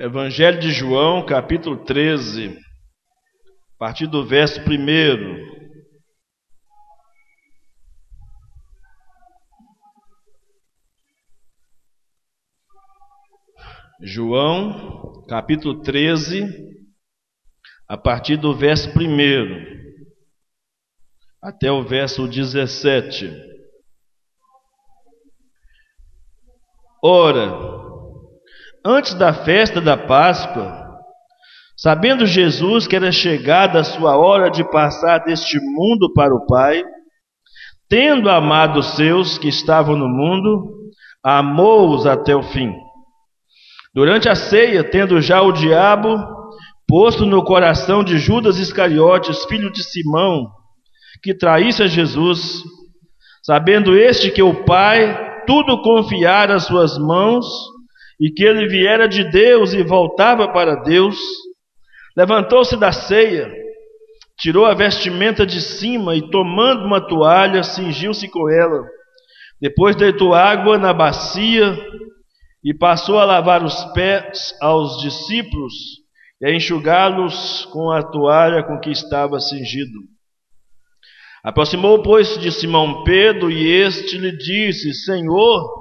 Evangelho de João, capítulo 13, a partir do verso 1. João, capítulo 13, a partir do verso 1 até o verso 17. Ora, Antes da festa da Páscoa, sabendo Jesus que era chegada a sua hora de passar deste mundo para o Pai, tendo amado os seus que estavam no mundo, amou-os até o fim. Durante a ceia, tendo já o diabo posto no coração de Judas Iscariotes, filho de Simão, que traísse a Jesus, sabendo este que o Pai tudo confiara às suas mãos, e que ele viera de Deus e voltava para Deus, levantou-se da ceia, tirou a vestimenta de cima e, tomando uma toalha, cingiu-se com ela. Depois deitou água na bacia e passou a lavar os pés aos discípulos e a enxugá-los com a toalha com que estava cingido. Aproximou, pois, de Simão Pedro e este lhe disse: Senhor,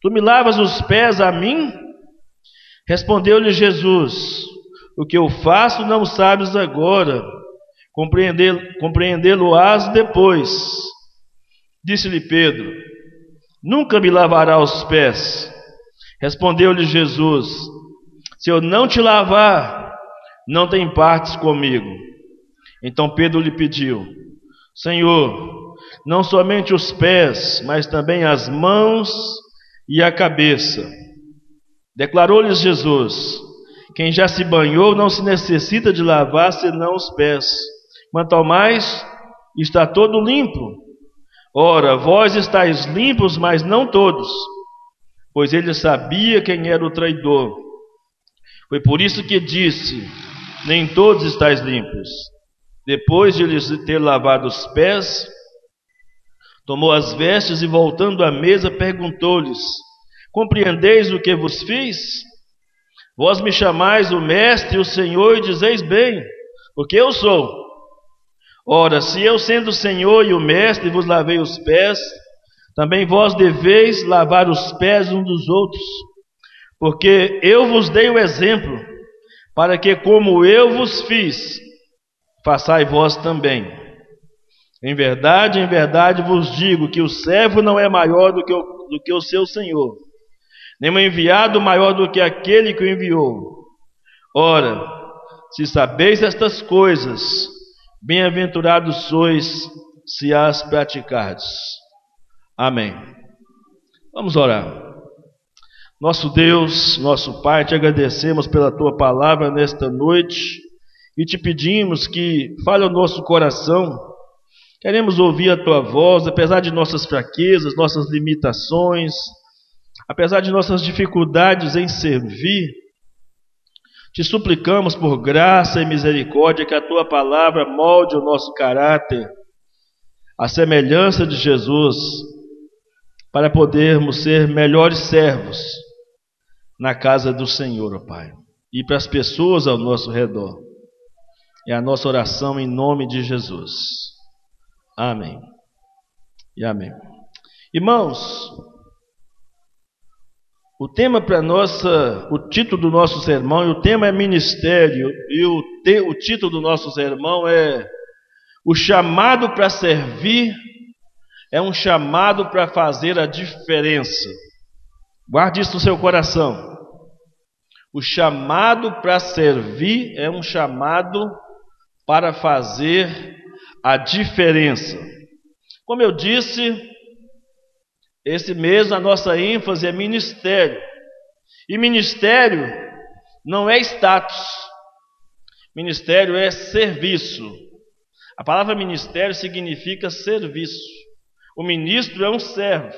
Tu me lavas os pés a mim? Respondeu-lhe Jesus: O que eu faço não sabes agora, compreendê-lo-ás depois. Disse-lhe Pedro: Nunca me lavará os pés. Respondeu-lhe Jesus: Se eu não te lavar, não tem partes comigo. Então Pedro lhe pediu: Senhor, não somente os pés, mas também as mãos e a cabeça. Declarou-lhes Jesus: Quem já se banhou não se necessita de lavar senão os pés. Quanto ao mais, está todo limpo. Ora, vós estáis limpos, mas não todos, pois ele sabia quem era o traidor. Foi por isso que disse: Nem todos estáis limpos. Depois de lhes ter lavado os pés, Tomou as vestes e, voltando à mesa, perguntou-lhes: Compreendeis o que vos fiz? Vós me chamais o Mestre e o Senhor, e dizeis bem, porque eu sou. Ora, se eu, sendo o Senhor e o Mestre, vos lavei os pés, também vós deveis lavar os pés uns dos outros, porque eu vos dei o exemplo, para que, como eu vos fiz, façai vós também. Em verdade, em verdade vos digo que o servo não é maior do que o, do que o seu senhor, nem o enviado maior do que aquele que o enviou. Ora, se sabeis estas coisas, bem-aventurados sois se as praticardes. Amém. Vamos orar. Nosso Deus, nosso Pai, te agradecemos pela tua palavra nesta noite e te pedimos que fale ao nosso coração Queremos ouvir a tua voz, apesar de nossas fraquezas, nossas limitações, apesar de nossas dificuldades em servir. Te suplicamos por graça e misericórdia que a tua palavra molde o nosso caráter, a semelhança de Jesus, para podermos ser melhores servos na casa do Senhor, ó Pai, e para as pessoas ao nosso redor. É a nossa oração em nome de Jesus. Amém. E amém. Irmãos, o tema para nossa, o título do nosso sermão, e o tema é ministério, e o, te, o título do nosso sermão é O chamado para servir é um chamado para fazer a diferença. Guarde isso no seu coração. O chamado para servir é um chamado para fazer a diferença. Como eu disse, esse mês a nossa ênfase é ministério. E ministério não é status. Ministério é serviço. A palavra ministério significa serviço. O ministro é um servo.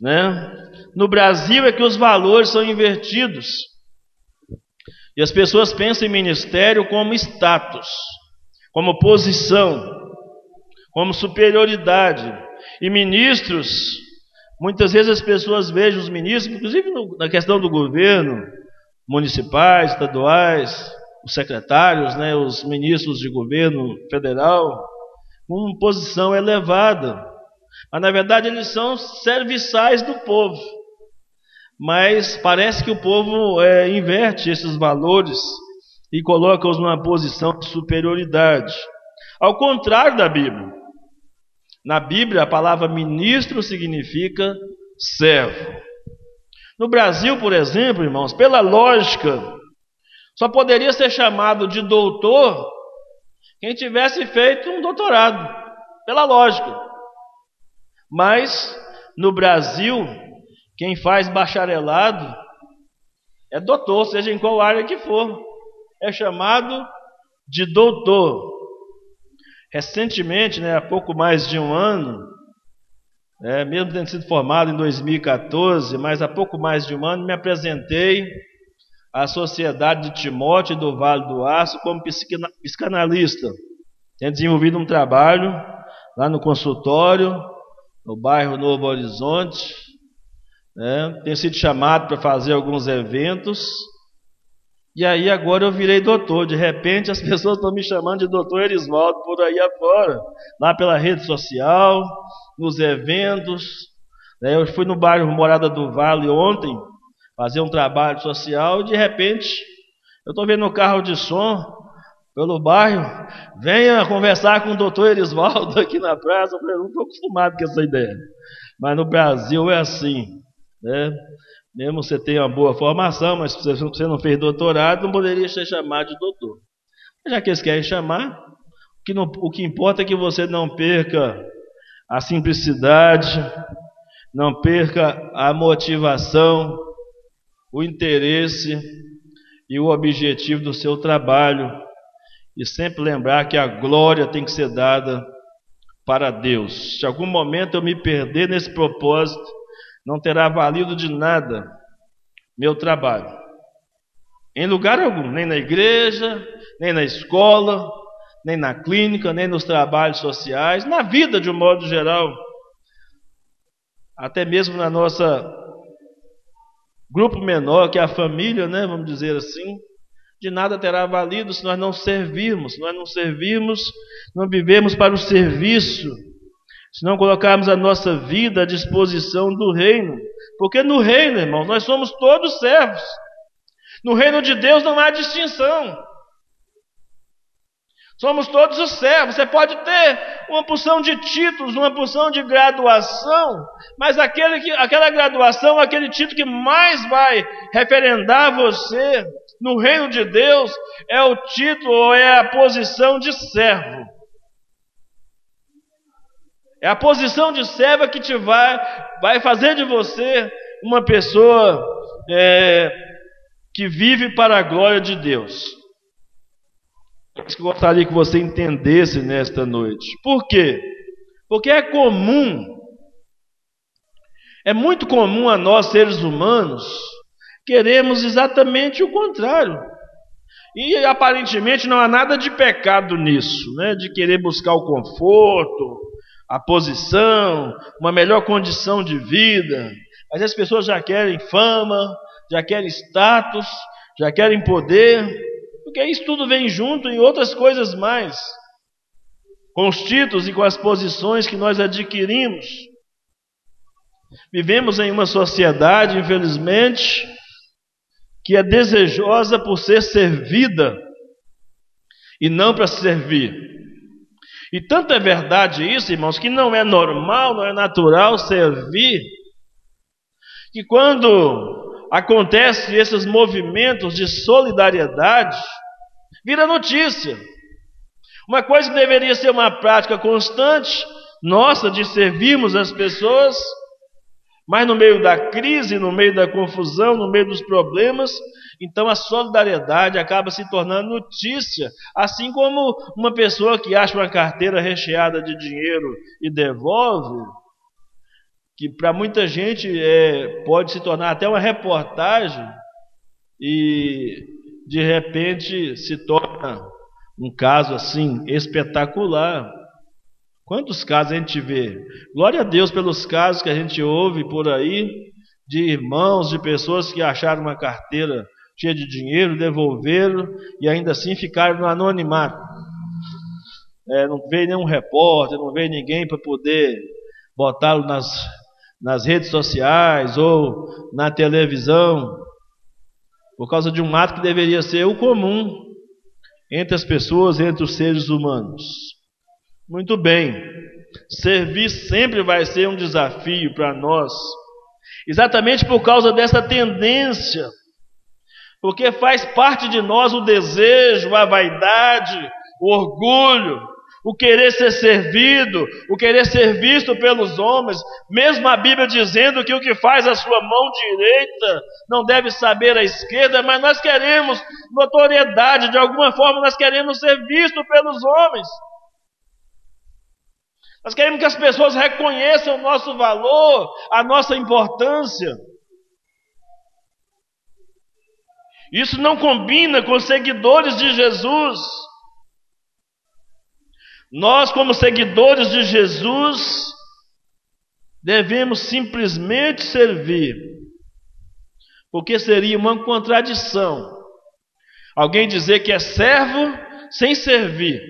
Né? No Brasil é que os valores são invertidos. E as pessoas pensam em ministério como status como posição, como superioridade. E ministros, muitas vezes as pessoas vejam os ministros, inclusive no, na questão do governo, municipais, estaduais, os secretários, né, os ministros de governo federal, com posição elevada. Mas na verdade eles são serviçais do povo. Mas parece que o povo é, inverte esses valores e coloca-os numa posição de superioridade. Ao contrário da Bíblia. Na Bíblia, a palavra ministro significa servo. No Brasil, por exemplo, irmãos, pela lógica, só poderia ser chamado de doutor quem tivesse feito um doutorado, pela lógica. Mas no Brasil, quem faz bacharelado é doutor, seja em qual área que for, é chamado de doutor. Recentemente, né, há pouco mais de um ano, é, mesmo tendo sido formado em 2014, mas há pouco mais de um ano, me apresentei à Sociedade de Timóteo do Vale do Aço como psicanalista. Tenho desenvolvido um trabalho lá no consultório, no bairro Novo Horizonte. Né? Tenho sido chamado para fazer alguns eventos e aí agora eu virei doutor. De repente as pessoas estão me chamando de doutor Erisvaldo por aí afora, lá pela rede social, nos eventos. Né? Eu fui no bairro Morada do Vale ontem fazer um trabalho social e de repente eu estou vendo o carro de som pelo bairro, venha conversar com o doutor Erisvaldo aqui na praça. Eu falei, não estou acostumado com essa ideia. Mas no Brasil é assim. Né? Mesmo você tenha uma boa formação, mas se você não fez doutorado, não poderia ser chamado de doutor. Já que eles querem chamar, o que, não, o que importa é que você não perca a simplicidade, não perca a motivação, o interesse e o objetivo do seu trabalho. E sempre lembrar que a glória tem que ser dada para Deus. Se algum momento eu me perder nesse propósito, não terá valido de nada meu trabalho. Em lugar algum, nem na igreja, nem na escola, nem na clínica, nem nos trabalhos sociais, na vida de um modo geral, até mesmo na nossa grupo menor, que é a família, né, vamos dizer assim, de nada terá valido se nós não servirmos, se nós não servirmos, não vivemos para o serviço se não colocarmos a nossa vida à disposição do reino. Porque no reino, irmãos, nós somos todos servos. No reino de Deus não há distinção. Somos todos os servos. Você pode ter uma porção de títulos, uma porção de graduação, mas aquele que, aquela graduação, aquele título que mais vai referendar você no reino de Deus é o título ou é a posição de servo. É a posição de serva que te vai, vai fazer de você uma pessoa é, que vive para a glória de Deus. Isso que eu gostaria que você entendesse nesta noite. Por quê? Porque é comum, é muito comum a nós seres humanos queremos exatamente o contrário. E aparentemente não há nada de pecado nisso, né? De querer buscar o conforto, a posição, uma melhor condição de vida. Mas as pessoas já querem fama, já querem status, já querem poder, porque isso tudo vem junto em outras coisas mais, com os títulos e com as posições que nós adquirimos. Vivemos em uma sociedade, infelizmente, que é desejosa por ser servida e não para servir. E tanto é verdade isso, irmãos, que não é normal, não é natural servir, que quando acontecem esses movimentos de solidariedade, vira notícia. Uma coisa que deveria ser uma prática constante, nossa, de servirmos as pessoas, mas no meio da crise, no meio da confusão, no meio dos problemas, então a solidariedade acaba se tornando notícia, assim como uma pessoa que acha uma carteira recheada de dinheiro e devolve, que para muita gente é, pode se tornar até uma reportagem e de repente se torna um caso assim espetacular. Quantos casos a gente vê? Glória a Deus pelos casos que a gente ouve por aí de irmãos, de pessoas que acharam uma carteira cheio de dinheiro, devolveram e ainda assim ficaram no anonimato. É, não veio nenhum repórter, não veio ninguém para poder botá-lo nas, nas redes sociais ou na televisão, por causa de um ato que deveria ser o comum entre as pessoas, entre os seres humanos. Muito bem, servir sempre vai ser um desafio para nós, exatamente por causa dessa tendência. Porque faz parte de nós o desejo, a vaidade, o orgulho, o querer ser servido, o querer ser visto pelos homens, mesmo a Bíblia dizendo que o que faz a sua mão direita não deve saber a esquerda, mas nós queremos notoriedade, de alguma forma nós queremos ser visto pelos homens. Nós queremos que as pessoas reconheçam o nosso valor, a nossa importância. Isso não combina com seguidores de Jesus. Nós, como seguidores de Jesus, devemos simplesmente servir, porque seria uma contradição alguém dizer que é servo sem servir,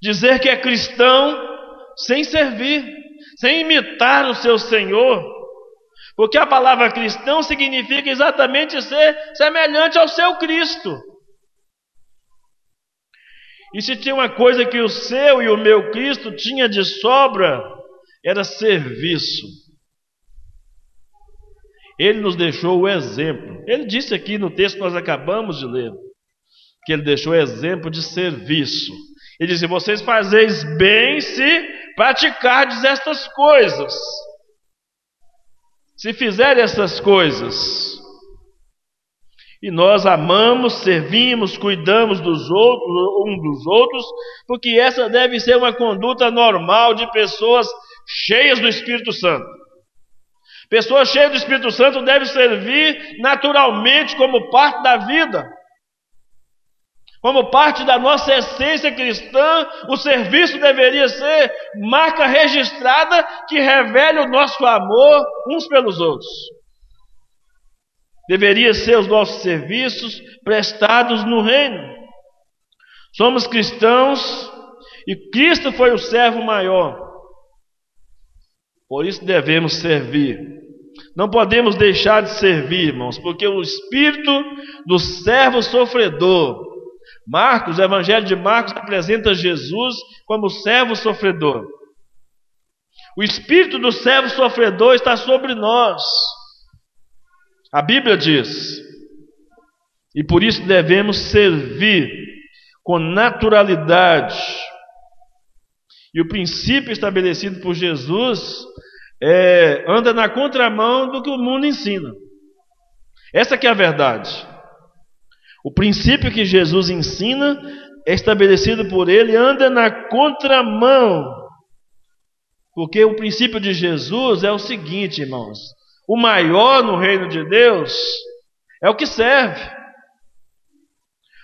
dizer que é cristão sem servir, sem imitar o seu Senhor. Porque a palavra cristão significa exatamente ser semelhante ao seu Cristo. E se tinha uma coisa que o seu e o meu Cristo tinha de sobra, era serviço. Ele nos deixou o exemplo. Ele disse aqui no texto que nós acabamos de ler, que ele deixou o exemplo de serviço. Ele disse: Vocês fazeis bem se praticardes estas coisas. Se fizerem essas coisas, e nós amamos, servimos, cuidamos dos outros, um dos outros, porque essa deve ser uma conduta normal de pessoas cheias do Espírito Santo. Pessoas cheias do Espírito Santo devem servir naturalmente como parte da vida. Como parte da nossa essência cristã, o serviço deveria ser marca registrada que revele o nosso amor uns pelos outros. Deveria ser os nossos serviços prestados no reino. Somos cristãos e Cristo foi o servo maior. Por isso devemos servir. Não podemos deixar de servir, irmãos, porque o espírito do servo sofredor Marcos, o Evangelho de Marcos apresenta Jesus como servo sofredor. O espírito do servo sofredor está sobre nós. A Bíblia diz. E por isso devemos servir com naturalidade. E o princípio estabelecido por Jesus é, anda na contramão do que o mundo ensina. Essa que é a verdade. O princípio que Jesus ensina é estabelecido por ele, anda na contramão. Porque o princípio de Jesus é o seguinte, irmãos: o maior no reino de Deus é o que serve.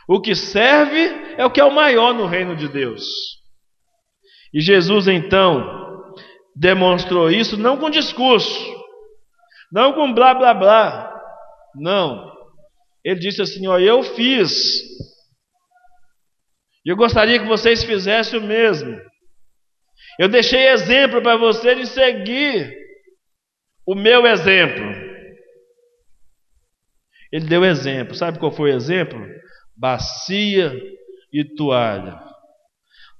O que serve é o que é o maior no reino de Deus. E Jesus então demonstrou isso não com discurso, não com blá blá blá, não, ele disse assim: Ó, eu fiz, e eu gostaria que vocês fizessem o mesmo. Eu deixei exemplo para vocês de seguir o meu exemplo. Ele deu exemplo. Sabe qual foi o exemplo? Bacia e toalha.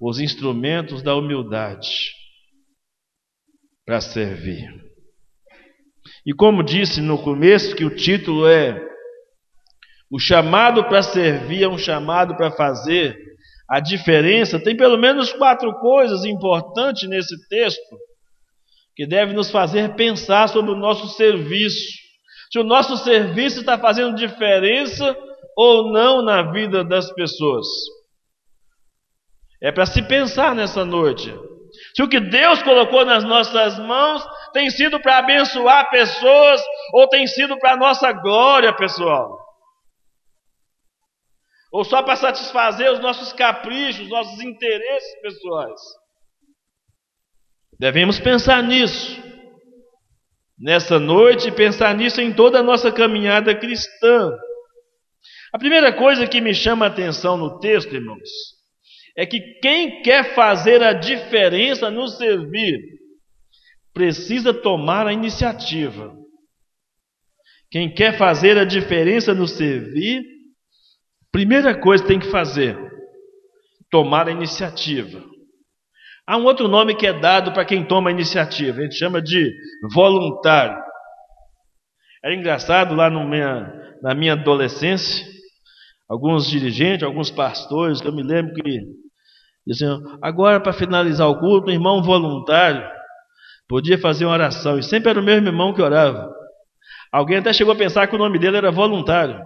Os instrumentos da humildade para servir. E como disse no começo, que o título é o chamado para servir é um chamado para fazer a diferença. Tem pelo menos quatro coisas importantes nesse texto que devem nos fazer pensar sobre o nosso serviço. Se o nosso serviço está fazendo diferença ou não na vida das pessoas. É para se pensar nessa noite. Se o que Deus colocou nas nossas mãos tem sido para abençoar pessoas ou tem sido para nossa glória pessoal ou só para satisfazer os nossos caprichos, nossos interesses pessoais. Devemos pensar nisso, nessa noite, e pensar nisso em toda a nossa caminhada cristã. A primeira coisa que me chama a atenção no texto, irmãos, é que quem quer fazer a diferença no servir precisa tomar a iniciativa. Quem quer fazer a diferença no servir, primeira coisa que tem que fazer, tomar a iniciativa. Há um outro nome que é dado para quem toma a iniciativa, a gente chama de voluntário. Era engraçado lá minha, na minha adolescência, alguns dirigentes, alguns pastores, que eu me lembro que diziam, agora para finalizar o culto, um irmão voluntário podia fazer uma oração, e sempre era o mesmo irmão que orava. Alguém até chegou a pensar que o nome dele era voluntário,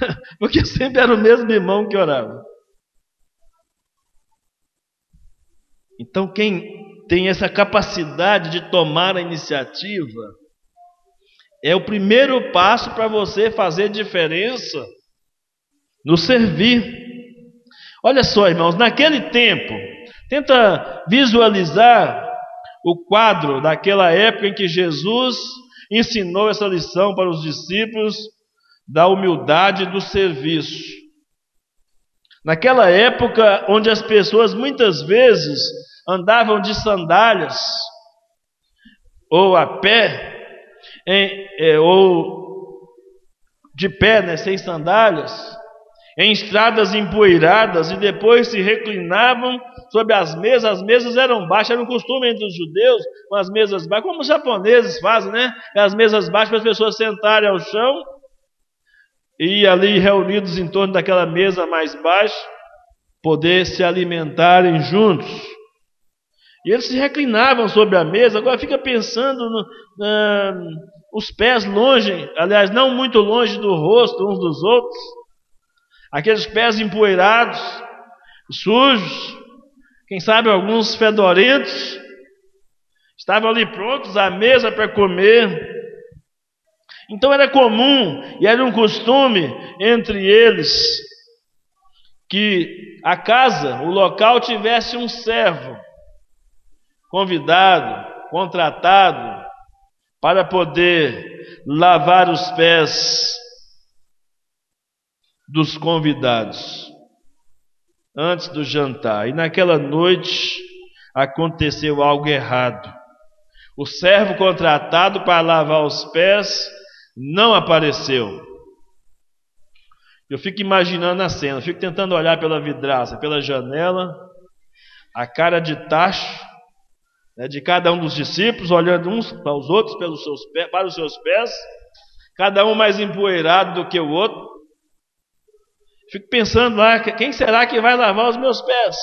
porque sempre era o mesmo irmão que orava. Então, quem tem essa capacidade de tomar a iniciativa, é o primeiro passo para você fazer diferença no servir. Olha só, irmãos, naquele tempo, tenta visualizar o quadro daquela época em que Jesus ensinou essa lição para os discípulos da humildade do serviço. Naquela época onde as pessoas muitas vezes andavam de sandálias ou a pé, em, é, ou de pé, né, sem sandálias, em estradas empoeiradas e depois se reclinavam sobre as mesas. As mesas eram baixas, era um costume entre os judeus, com as mesas baixas, como os japoneses fazem, né? As mesas baixas para as pessoas sentarem ao chão e ali reunidos em torno daquela mesa mais baixa, poder se alimentarem juntos. E eles se reclinavam sobre a mesa, agora fica pensando no, os pés longe, aliás, não muito longe do rosto uns dos outros, aqueles pés empoeirados, sujos, quem sabe alguns fedorentos, estavam ali prontos à mesa para comer. Então era comum e era um costume entre eles que a casa, o local tivesse um servo convidado, contratado para poder lavar os pés dos convidados antes do jantar. E naquela noite aconteceu algo errado. O servo contratado para lavar os pés não apareceu. Eu fico imaginando a cena, fico tentando olhar pela vidraça, pela janela, a cara de tacho né, de cada um dos discípulos, olhando uns para os outros pelos seus para os seus pés, cada um mais empoeirado do que o outro. Fico pensando lá, quem será que vai lavar os meus pés?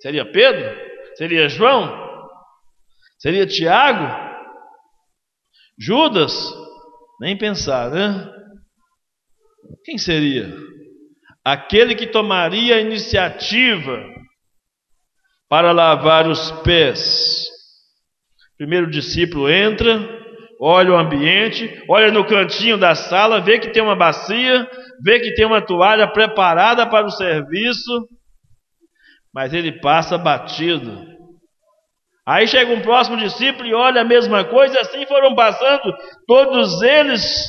Seria Pedro? Seria João? Seria Tiago? Judas? Nem pensar, né? Quem seria? Aquele que tomaria a iniciativa para lavar os pés. Primeiro discípulo entra, olha o ambiente, olha no cantinho da sala, vê que tem uma bacia, vê que tem uma toalha preparada para o serviço, mas ele passa batido. Aí chega um próximo discípulo e olha a mesma coisa, assim foram passando todos eles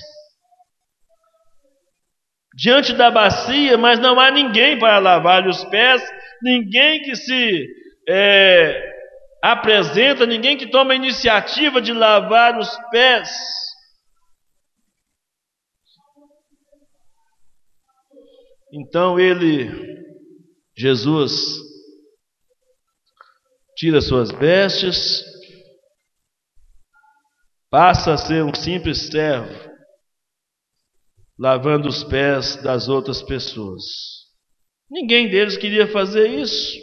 diante da bacia, mas não há ninguém para lavar os pés, ninguém que se é, apresenta, ninguém que toma a iniciativa de lavar os pés. Então ele, Jesus, tira suas vestes, passa a ser um simples servo, lavando os pés das outras pessoas. Ninguém deles queria fazer isso.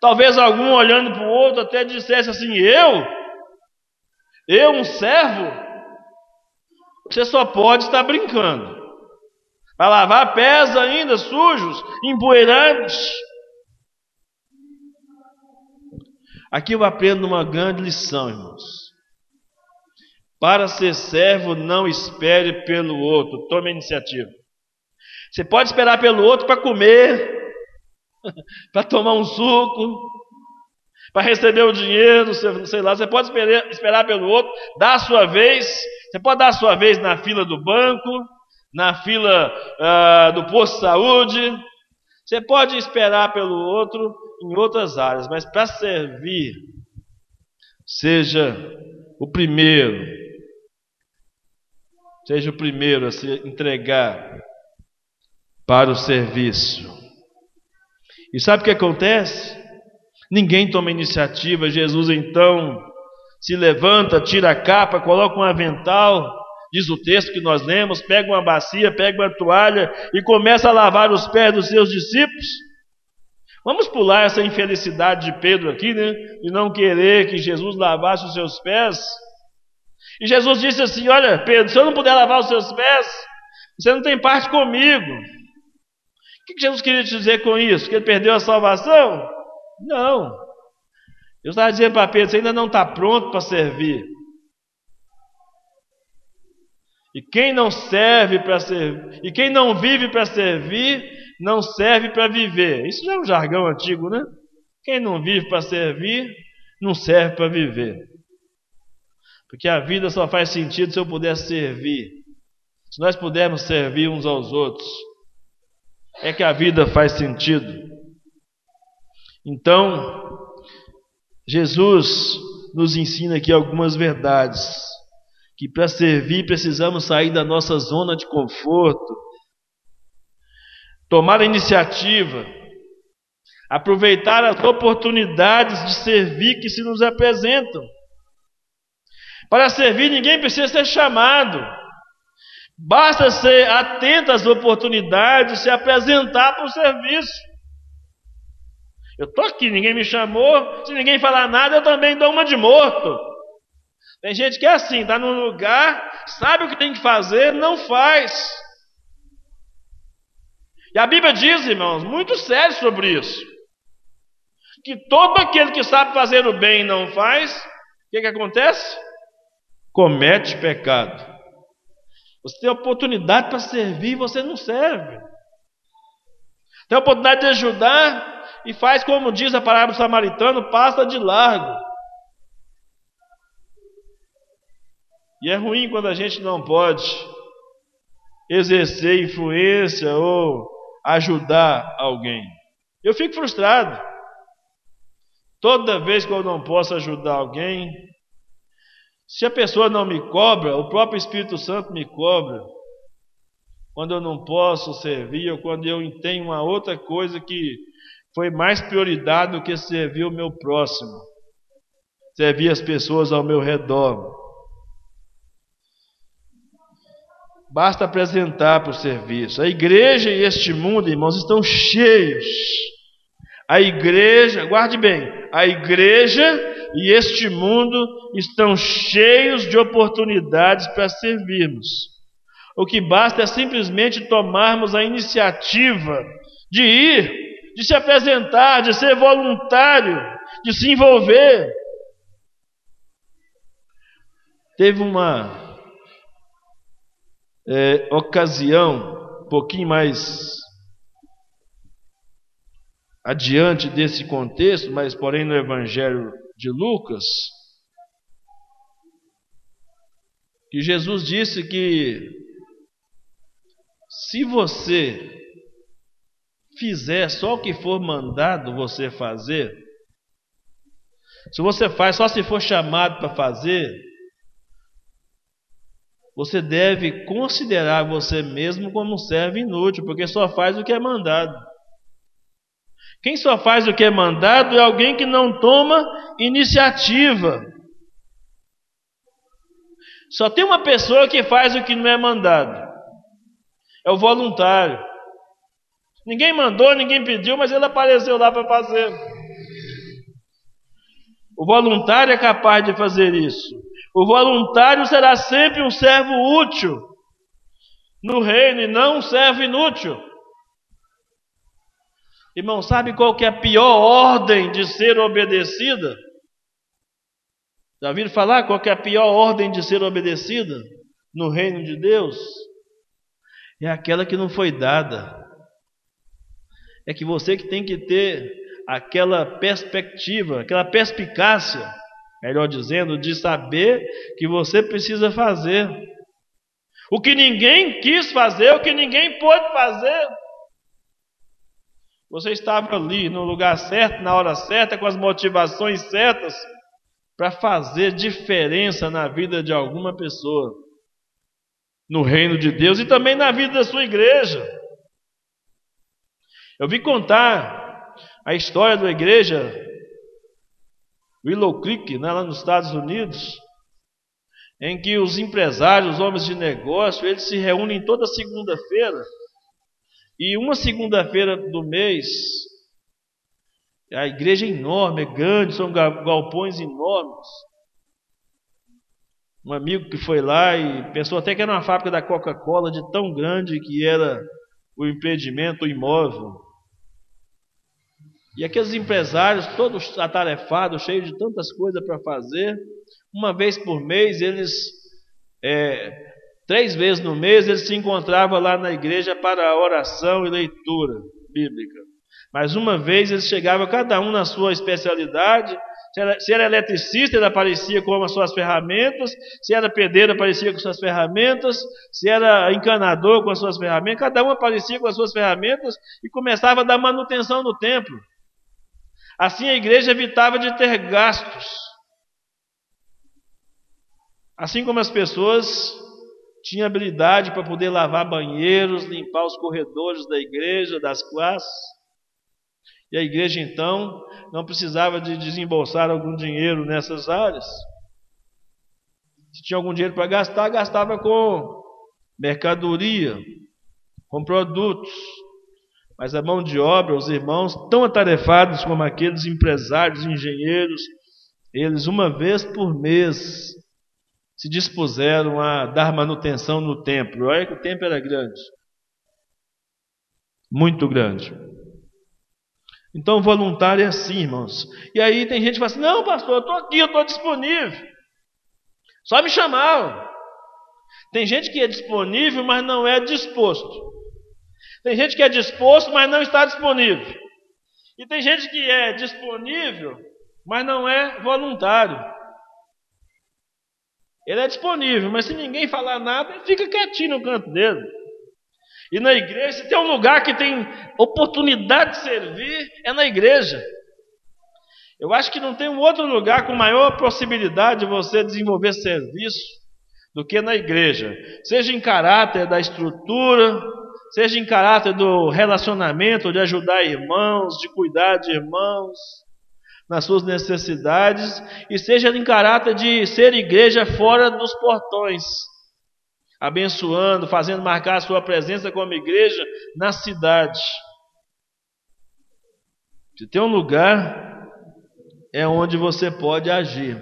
Talvez algum olhando para o outro até dissesse assim: Eu? Eu, um servo? Você só pode estar brincando. Para lavar pés ainda sujos, empoeirantes. Aqui eu aprendo uma grande lição, irmãos. Para ser servo, não espere pelo outro, tome a iniciativa. Você pode esperar pelo outro para comer, para tomar um suco, para receber o dinheiro, sei lá, você pode esperar, pelo outro, dar a sua vez, você pode dar a sua vez na fila do banco, na fila ah, do posto de saúde. Você pode esperar pelo outro em outras áreas, mas para servir, seja o primeiro, seja o primeiro a se entregar para o serviço. E sabe o que acontece? Ninguém toma iniciativa. Jesus então se levanta, tira a capa, coloca um avental, diz o texto que nós lemos, pega uma bacia, pega uma toalha e começa a lavar os pés dos seus discípulos. Vamos pular essa infelicidade de Pedro aqui, né? De não querer que Jesus lavasse os seus pés. E Jesus disse assim: Olha, Pedro, se eu não puder lavar os seus pés, você não tem parte comigo. O que Jesus queria dizer com isso? Que ele perdeu a salvação? Não. Eu estava dizendo para Pedro: você ainda não está pronto para servir. E quem não serve para servir, e quem não vive para servir, não serve para viver. Isso já é um jargão antigo, né? Quem não vive para servir, não serve para viver. Porque a vida só faz sentido se eu puder servir. Se nós pudermos servir uns aos outros, é que a vida faz sentido. Então, Jesus nos ensina aqui algumas verdades. Que para servir precisamos sair da nossa zona de conforto, tomar a iniciativa, aproveitar as oportunidades de servir que se nos apresentam. Para servir, ninguém precisa ser chamado, basta ser atento às oportunidades, se apresentar para o serviço. Eu estou aqui, ninguém me chamou, se ninguém falar nada, eu também dou uma de morto. Tem gente que é assim, está num lugar, sabe o que tem que fazer, não faz. E a Bíblia diz, irmãos, muito sério sobre isso. Que todo aquele que sabe fazer o bem e não faz, o que, que acontece? Comete pecado. Você tem oportunidade para servir e você não serve. Tem oportunidade de ajudar e faz como diz a parábola do samaritano, passa de largo. E é ruim quando a gente não pode exercer influência ou ajudar alguém. Eu fico frustrado. Toda vez que eu não posso ajudar alguém, se a pessoa não me cobra, o próprio Espírito Santo me cobra. Quando eu não posso servir, ou quando eu tenho uma outra coisa que foi mais prioridade do que servir o meu próximo, servir as pessoas ao meu redor. Basta apresentar para o serviço. A igreja e este mundo, irmãos, estão cheios. A igreja, guarde bem, a igreja e este mundo estão cheios de oportunidades para servirmos. O que basta é simplesmente tomarmos a iniciativa de ir, de se apresentar, de ser voluntário, de se envolver. Teve uma é, ocasião, um pouquinho mais adiante desse contexto, mas porém no Evangelho de Lucas, que Jesus disse que se você fizer só o que for mandado você fazer, se você faz só se for chamado para fazer, você deve considerar você mesmo como um servo inútil, porque só faz o que é mandado. Quem só faz o que é mandado é alguém que não toma iniciativa. Só tem uma pessoa que faz o que não é mandado. É o voluntário. Ninguém mandou, ninguém pediu, mas ele apareceu lá para fazer. O voluntário é capaz de fazer isso. O voluntário será sempre um servo útil no reino e não um servo inútil. Irmão, sabe qual que é a pior ordem de ser obedecida? Já ouviram falar qual que é a pior ordem de ser obedecida no reino de Deus? É aquela que não foi dada. É que você que tem que ter aquela perspectiva, aquela perspicácia melhor dizendo, de saber que você precisa fazer. O que ninguém quis fazer, o que ninguém pôde fazer. Você estava ali no lugar certo, na hora certa, com as motivações certas para fazer diferença na vida de alguma pessoa, no reino de Deus e também na vida da sua igreja. Eu vim contar a história da igreja Willow Creek, né, lá nos Estados Unidos, em que os empresários, os homens de negócio, eles se reúnem toda segunda-feira. E uma segunda-feira do mês, a igreja é enorme, é grande, são galpões enormes. Um amigo que foi lá e pensou até que era uma fábrica da Coca-Cola, de tão grande que era o empreendimento, o imóvel. E aqueles empresários, todos atarefados, cheios de tantas coisas para fazer, uma vez por mês, eles, é, três vezes no mês, eles se encontravam lá na igreja para oração e leitura bíblica. Mas uma vez eles chegavam, cada um na sua especialidade. Se era, se era eletricista, ele aparecia com as suas ferramentas. Se era pedreiro, aparecia com suas ferramentas. Se era encanador, com as suas ferramentas. Cada um aparecia com as suas ferramentas e começava a dar manutenção no templo. Assim a igreja evitava de ter gastos. Assim como as pessoas tinham habilidade para poder lavar banheiros, limpar os corredores da igreja, das classes. E a igreja então não precisava de desembolsar algum dinheiro nessas áreas. Se tinha algum dinheiro para gastar, gastava com mercadoria, com produtos. Mas a mão de obra, os irmãos, tão atarefados como aqueles empresários, engenheiros, eles uma vez por mês se dispuseram a dar manutenção no templo. Olha que o templo era grande. Muito grande. Então, voluntário é assim, irmãos. E aí tem gente que fala assim: não, pastor, eu estou aqui, eu estou disponível. Só me chamar. Tem gente que é disponível, mas não é disposto. Tem gente que é disposto, mas não está disponível. E tem gente que é disponível, mas não é voluntário. Ele é disponível, mas se ninguém falar nada, ele fica quietinho no canto dele. E na igreja, se tem um lugar que tem oportunidade de servir, é na igreja. Eu acho que não tem um outro lugar com maior possibilidade de você desenvolver serviço do que na igreja. Seja em caráter da estrutura, seja em caráter do relacionamento, de ajudar irmãos, de cuidar de irmãos nas suas necessidades, e seja em caráter de ser igreja fora dos portões abençoando, fazendo marcar a sua presença como igreja na cidade. Se tem um lugar, é onde você pode agir.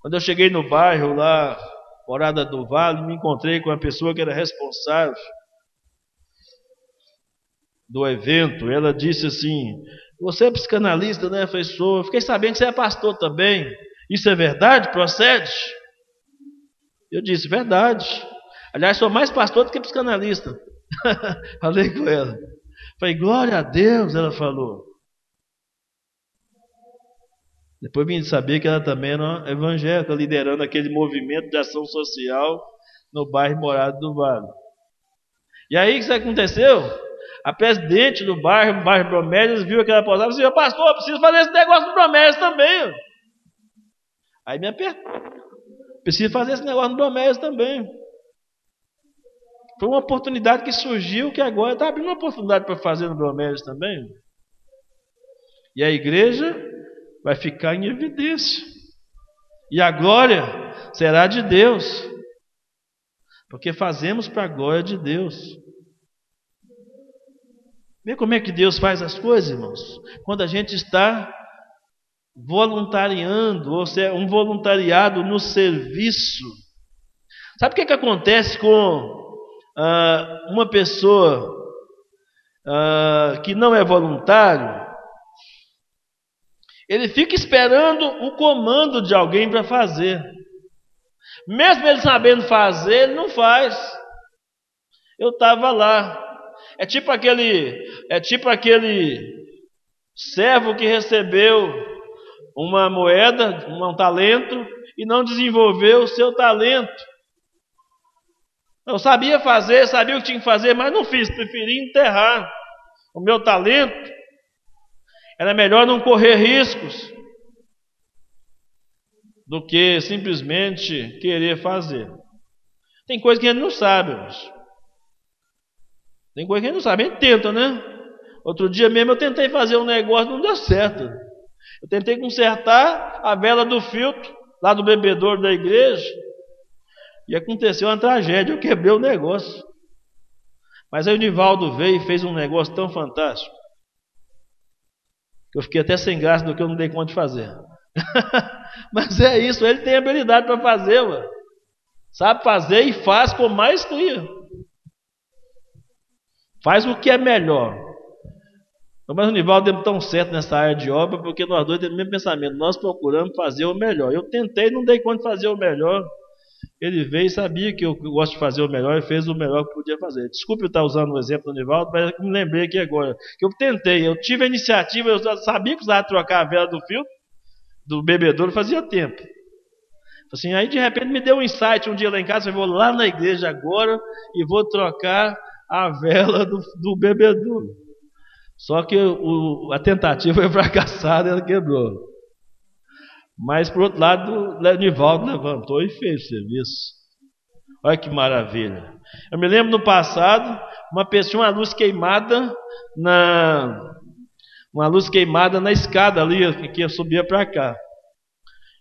Quando eu cheguei no bairro lá, Morada do Vale, me encontrei com a pessoa que era responsável do evento. Ela disse assim: Você é psicanalista, né, professor? Fiquei sabendo que você é pastor também. Isso é verdade? Procede? Eu disse, verdade. Aliás, sou mais pastor do que psicanalista. Falei com ela. Falei, glória a Deus, ela falou. Depois vim saber que ela também era evangélica, liderando aquele movimento de ação social no bairro Morado do Vale. E aí o que aconteceu? A presidente do bairro, bairro Bromédias, viu aquela posada e disse, pastor, eu preciso fazer esse negócio no Bromédias também. Aí me apertou. Precisa fazer esse negócio no Domésio também. Foi uma oportunidade que surgiu que agora está abrindo uma oportunidade para fazer no Domésio também. E a igreja vai ficar em evidência. E a glória será de Deus. Porque fazemos para a glória de Deus. Vê como é que Deus faz as coisas, irmãos. Quando a gente está voluntariando, ou seja, um voluntariado no serviço. Sabe o que, é que acontece com uh, uma pessoa uh, que não é voluntário? Ele fica esperando o comando de alguém para fazer. Mesmo ele sabendo fazer, ele não faz. Eu estava lá. É tipo aquele, é tipo aquele servo que recebeu uma moeda, um talento, e não desenvolveu o seu talento. Eu sabia fazer, sabia o que tinha que fazer, mas não fiz, preferi enterrar o meu talento. Era melhor não correr riscos do que simplesmente querer fazer. Tem coisa que a gente não sabe, mas. Tem coisa que a gente não sabe, a gente tenta, né? Outro dia mesmo eu tentei fazer um negócio, não deu certo. Eu tentei consertar a vela do filtro lá do bebedouro da igreja. E aconteceu uma tragédia, eu quebrei o negócio. Mas aí o Nivaldo veio e fez um negócio tão fantástico. Que eu fiquei até sem graça do que eu não dei conta de fazer. Mas é isso, ele tem habilidade para fazer, mano. Sabe fazer e faz com maestria. Faz o que é melhor. Mas o Nivaldo deu tão certo nessa área de obra, porque nós dois temos o mesmo pensamento. Nós procuramos fazer o melhor. Eu tentei, não dei conta de fazer o melhor. Ele veio e sabia que eu gosto de fazer o melhor e fez o melhor que podia fazer. Desculpe eu estar usando o exemplo do Nivaldo, mas me lembrei aqui agora. Que eu tentei, eu tive a iniciativa, eu sabia que precisava trocar a vela do filtro, do bebedouro, fazia tempo. Assim, aí de repente me deu um insight um dia lá em casa, eu vou lá na igreja agora e vou trocar a vela do, do bebedouro. Só que o, a tentativa foi fracassada, ela quebrou. Mas, por outro lado, o Lenivaldo levantou e fez o serviço. Olha que maravilha. Eu me lembro no passado, uma pessoa, uma luz queimada na. Uma luz queimada na escada ali, que subia para cá.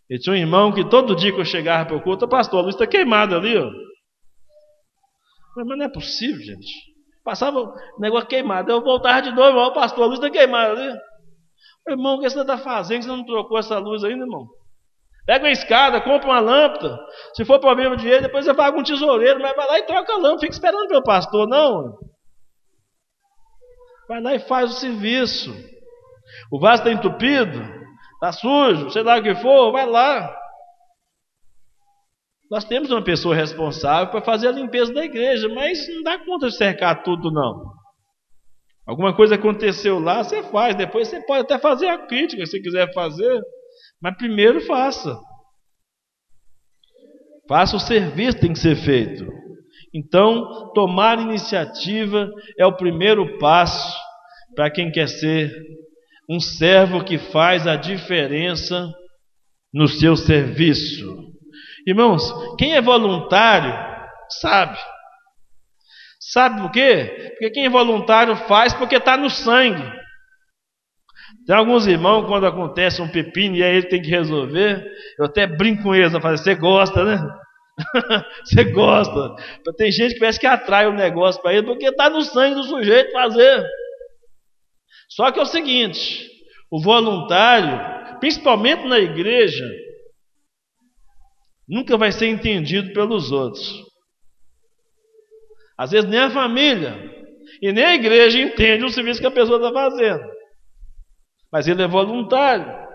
E tinha um irmão que todo dia que eu chegava para o culto, pastor, a luz está queimada ali, ó. Mas não é possível, gente. Passava o negócio queimado. Eu voltava de novo, o pastor, a luz está queimada ali. Irmão, o que você está fazendo? Você não trocou essa luz ainda, irmão? Pega uma escada, compra uma lâmpada. Se for problema de dinheiro, depois você paga um tesoureiro, mas vai lá e troca a lâmpada. Fica esperando pelo pastor, não. Vai lá e faz o serviço. O vaso está entupido, está sujo, sei lá o que for, vai lá. Nós temos uma pessoa responsável para fazer a limpeza da igreja, mas não dá conta de cercar tudo, não. Alguma coisa aconteceu lá, você faz. Depois você pode até fazer a crítica, se quiser fazer. Mas primeiro faça. Faça o serviço que tem que ser feito. Então, tomar iniciativa é o primeiro passo para quem quer ser um servo que faz a diferença no seu serviço. Irmãos, quem é voluntário sabe. Sabe por quê? Porque quem é voluntário faz porque está no sangue. Tem alguns irmãos, quando acontece um pepino e aí ele tem que resolver, eu até brinco com eles, eu falo, você gosta, né? você gosta. Tem gente que parece que atrai o negócio para ele, porque está no sangue do sujeito fazer. Só que é o seguinte: o voluntário, principalmente na igreja, nunca vai ser entendido pelos outros. Às vezes nem a família e nem a igreja entende o serviço que a pessoa está fazendo. Mas ele é voluntário.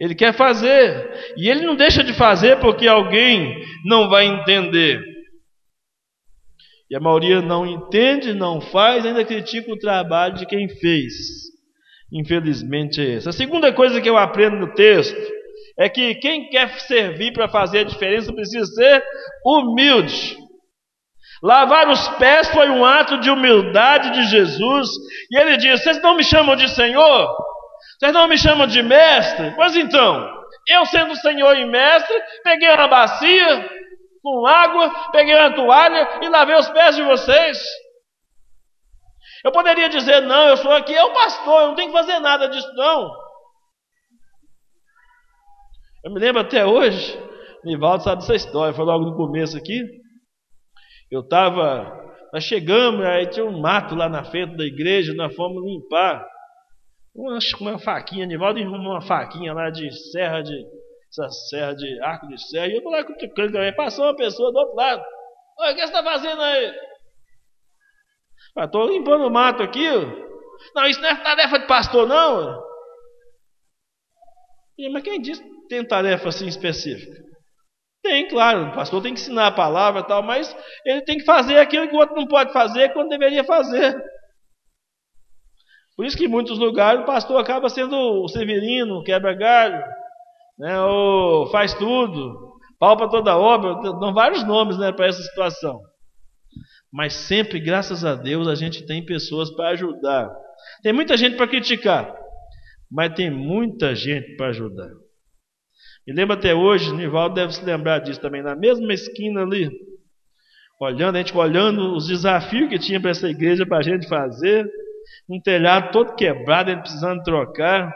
Ele quer fazer. E ele não deixa de fazer porque alguém não vai entender. E a maioria não entende, não faz, ainda critica o trabalho de quem fez. Infelizmente é isso. A segunda coisa que eu aprendo no texto é que quem quer servir para fazer a diferença precisa ser humilde. Lavar os pés foi um ato de humildade de Jesus, e ele diz: Vocês não me chamam de Senhor? Vocês não me chamam de mestre? Pois então, eu sendo Senhor e mestre, peguei uma bacia com água, peguei uma toalha e lavei os pés de vocês. Eu poderia dizer: Não, eu sou aqui, é o pastor, eu não tenho que fazer nada disso, não. Eu me lembro até hoje, Nivaldo sabe dessa história, foi logo no começo aqui. Eu estava, nós chegamos, aí tinha um mato lá na frente da igreja, nós fomos limpar. Uma, uma faquinha, Nivaldo arrumou uma faquinha lá de serra de, essa serra de arco de serra, e eu vou lá cutucando também. Passou uma pessoa do outro lado. Oi, o que você está fazendo aí? Estou limpando o mato aqui. Não, isso não é tarefa de pastor, não. Mas quem disse tem tarefa assim específica? Tem, claro, o pastor tem que ensinar a palavra tal, mas ele tem que fazer aquilo que o outro não pode fazer quando deveria fazer. Por isso que em muitos lugares o pastor acaba sendo o severino, quebra galho, né, ou faz tudo, pau para toda obra, dão vários nomes né, para essa situação. Mas sempre, graças a Deus, a gente tem pessoas para ajudar. Tem muita gente para criticar, mas tem muita gente para ajudar. Me lembro até hoje, Nivaldo deve se lembrar disso também, na mesma esquina ali, olhando, a gente olhando os desafios que tinha para essa igreja para a gente fazer, um telhado todo quebrado, ele precisando trocar,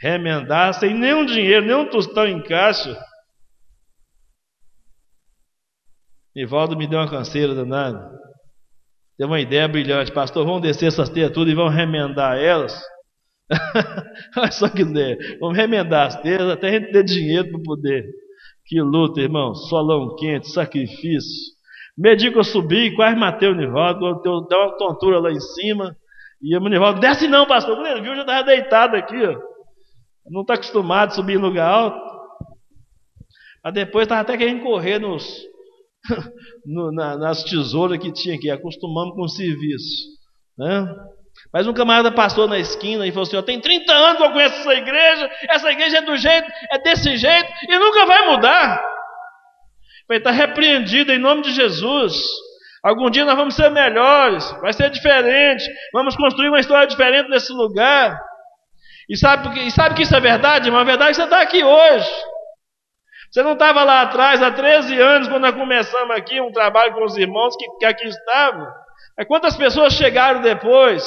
remendar, sem nenhum dinheiro, nenhum tostão em caixa. Nivaldo me deu uma canseira danada. Deu uma ideia brilhante. Pastor, vamos descer essas teias tudo e vamos remendar elas. Olha só que ideia. Vamos remendar as teias até a gente ter dinheiro para poder. Que luta, irmão. Solão quente, sacrifício. Medico eu subi, quase matei o Nivaldo. Deu uma tontura lá em cima. E o Nivaldo, desce não, pastor. Quando ele viu, já estava deitado aqui. Ó. Não está acostumado a subir em lugar alto. Mas depois estava até querendo correr nos, no, na, nas tesouras que tinha aqui, acostumando com o serviço. Né? Mas um camarada passou na esquina e falou assim: Eu tenho 30 anos que eu conheço essa igreja, essa igreja é do jeito, é desse jeito e nunca vai mudar. Vai estar repreendido em nome de Jesus. Algum dia nós vamos ser melhores, vai ser diferente, vamos construir uma história diferente nesse lugar. E sabe, e sabe que isso é verdade? Verdade é que você está aqui hoje. Você não estava lá atrás, há 13 anos, quando nós começamos aqui um trabalho com os irmãos que, que aqui estavam. Mas quantas pessoas chegaram depois?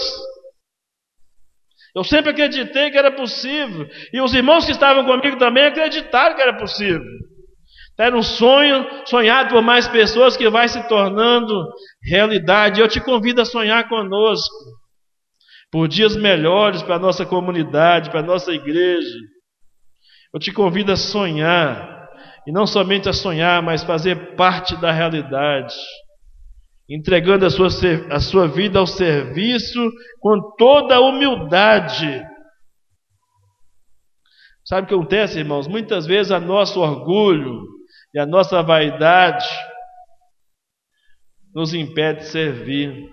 Eu sempre acreditei que era possível. E os irmãos que estavam comigo também acreditaram que era possível. Era um sonho sonhado por mais pessoas que vai se tornando realidade. Eu te convido a sonhar conosco. Por dias melhores para a nossa comunidade, para a nossa igreja. Eu te convido a sonhar. E não somente a sonhar, mas fazer parte da realidade. Entregando a sua, a sua vida ao serviço com toda a humildade. Sabe o que acontece, irmãos? Muitas vezes a nosso orgulho e a nossa vaidade nos impede de servir.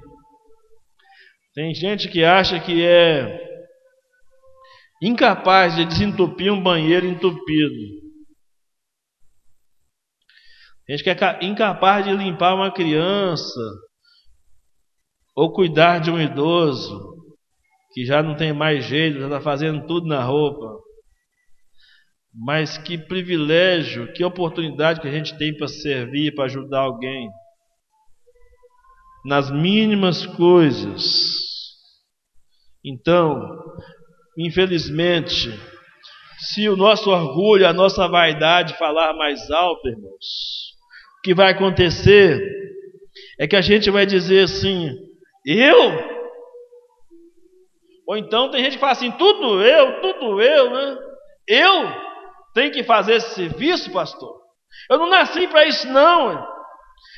Tem gente que acha que é incapaz de desentupir um banheiro entupido. Gente que é incapaz de limpar uma criança ou cuidar de um idoso que já não tem mais jeito, já está fazendo tudo na roupa. Mas que privilégio, que oportunidade que a gente tem para servir, para ajudar alguém. Nas mínimas coisas. Então, infelizmente, se o nosso orgulho, a nossa vaidade falar mais alto, irmãos, que vai acontecer é que a gente vai dizer assim: eu? Ou então tem gente que fala assim: tudo eu, tudo eu, né? Eu tenho que fazer esse serviço, pastor. Eu não nasci para isso, não.